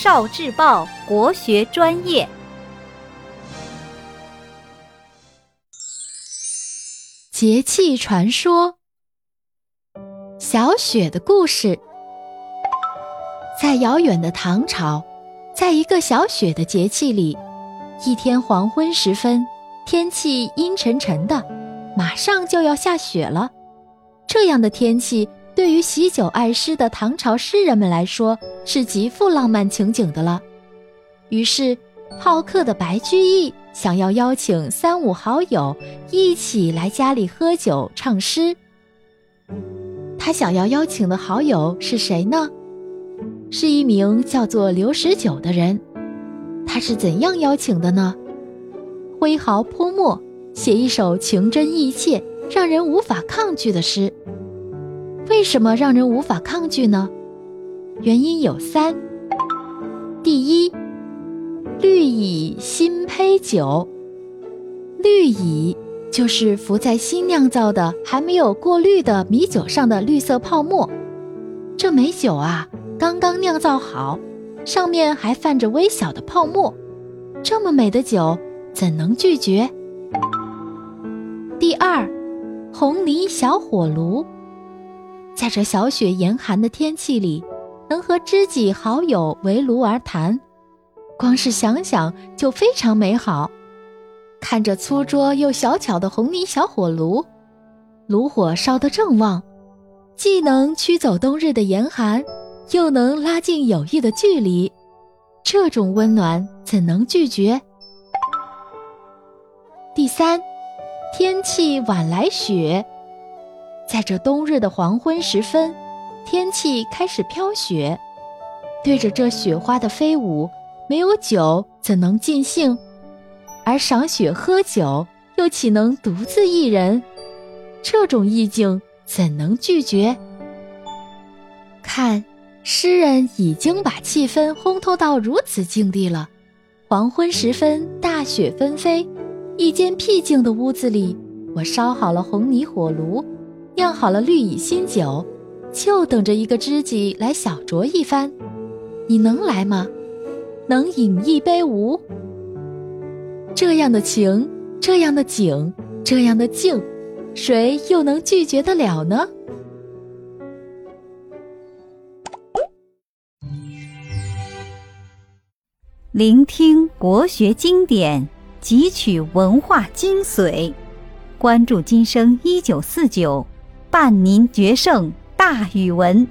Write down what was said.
少智报国学专业。节气传说，小雪的故事。在遥远的唐朝，在一个小雪的节气里，一天黄昏时分，天气阴沉沉的，马上就要下雪了。这样的天气，对于喜酒爱诗的唐朝诗人们来说，是极富浪漫情景的了。于是，好客的白居易想要邀请三五好友一起来家里喝酒唱诗。他想要邀请的好友是谁呢？是一名叫做刘十九的人，他是怎样邀请的呢？挥毫泼墨，写一首情真意切、让人无法抗拒的诗。为什么让人无法抗拒呢？原因有三：第一，绿蚁新醅酒。绿蚁就是浮在新酿造的还没有过滤的米酒上的绿色泡沫。这美酒啊！刚刚酿造好，上面还泛着微小的泡沫，这么美的酒，怎能拒绝？第二，红泥小火炉，在这小雪严寒的天气里，能和知己好友围炉而谈，光是想想就非常美好。看着粗拙又小巧的红泥小火炉，炉火烧得正旺，既能驱走冬日的严寒。又能拉近友谊的距离，这种温暖怎能拒绝？第三，天气晚来雪，在这冬日的黄昏时分，天气开始飘雪，对着这雪花的飞舞，没有酒怎能尽兴？而赏雪喝酒，又岂能独自一人？这种意境怎能拒绝？看。诗人已经把气氛烘托到如此境地了。黄昏时分，大雪纷飞，一间僻静的屋子里，我烧好了红泥火炉，酿好了绿蚁新酒，就等着一个知己来小酌一番。你能来吗？能饮一杯无？这样的情，这样的景，这样的境，谁又能拒绝得了呢？聆听国学经典，汲取文化精髓，关注今生一九四九，伴您决胜大语文。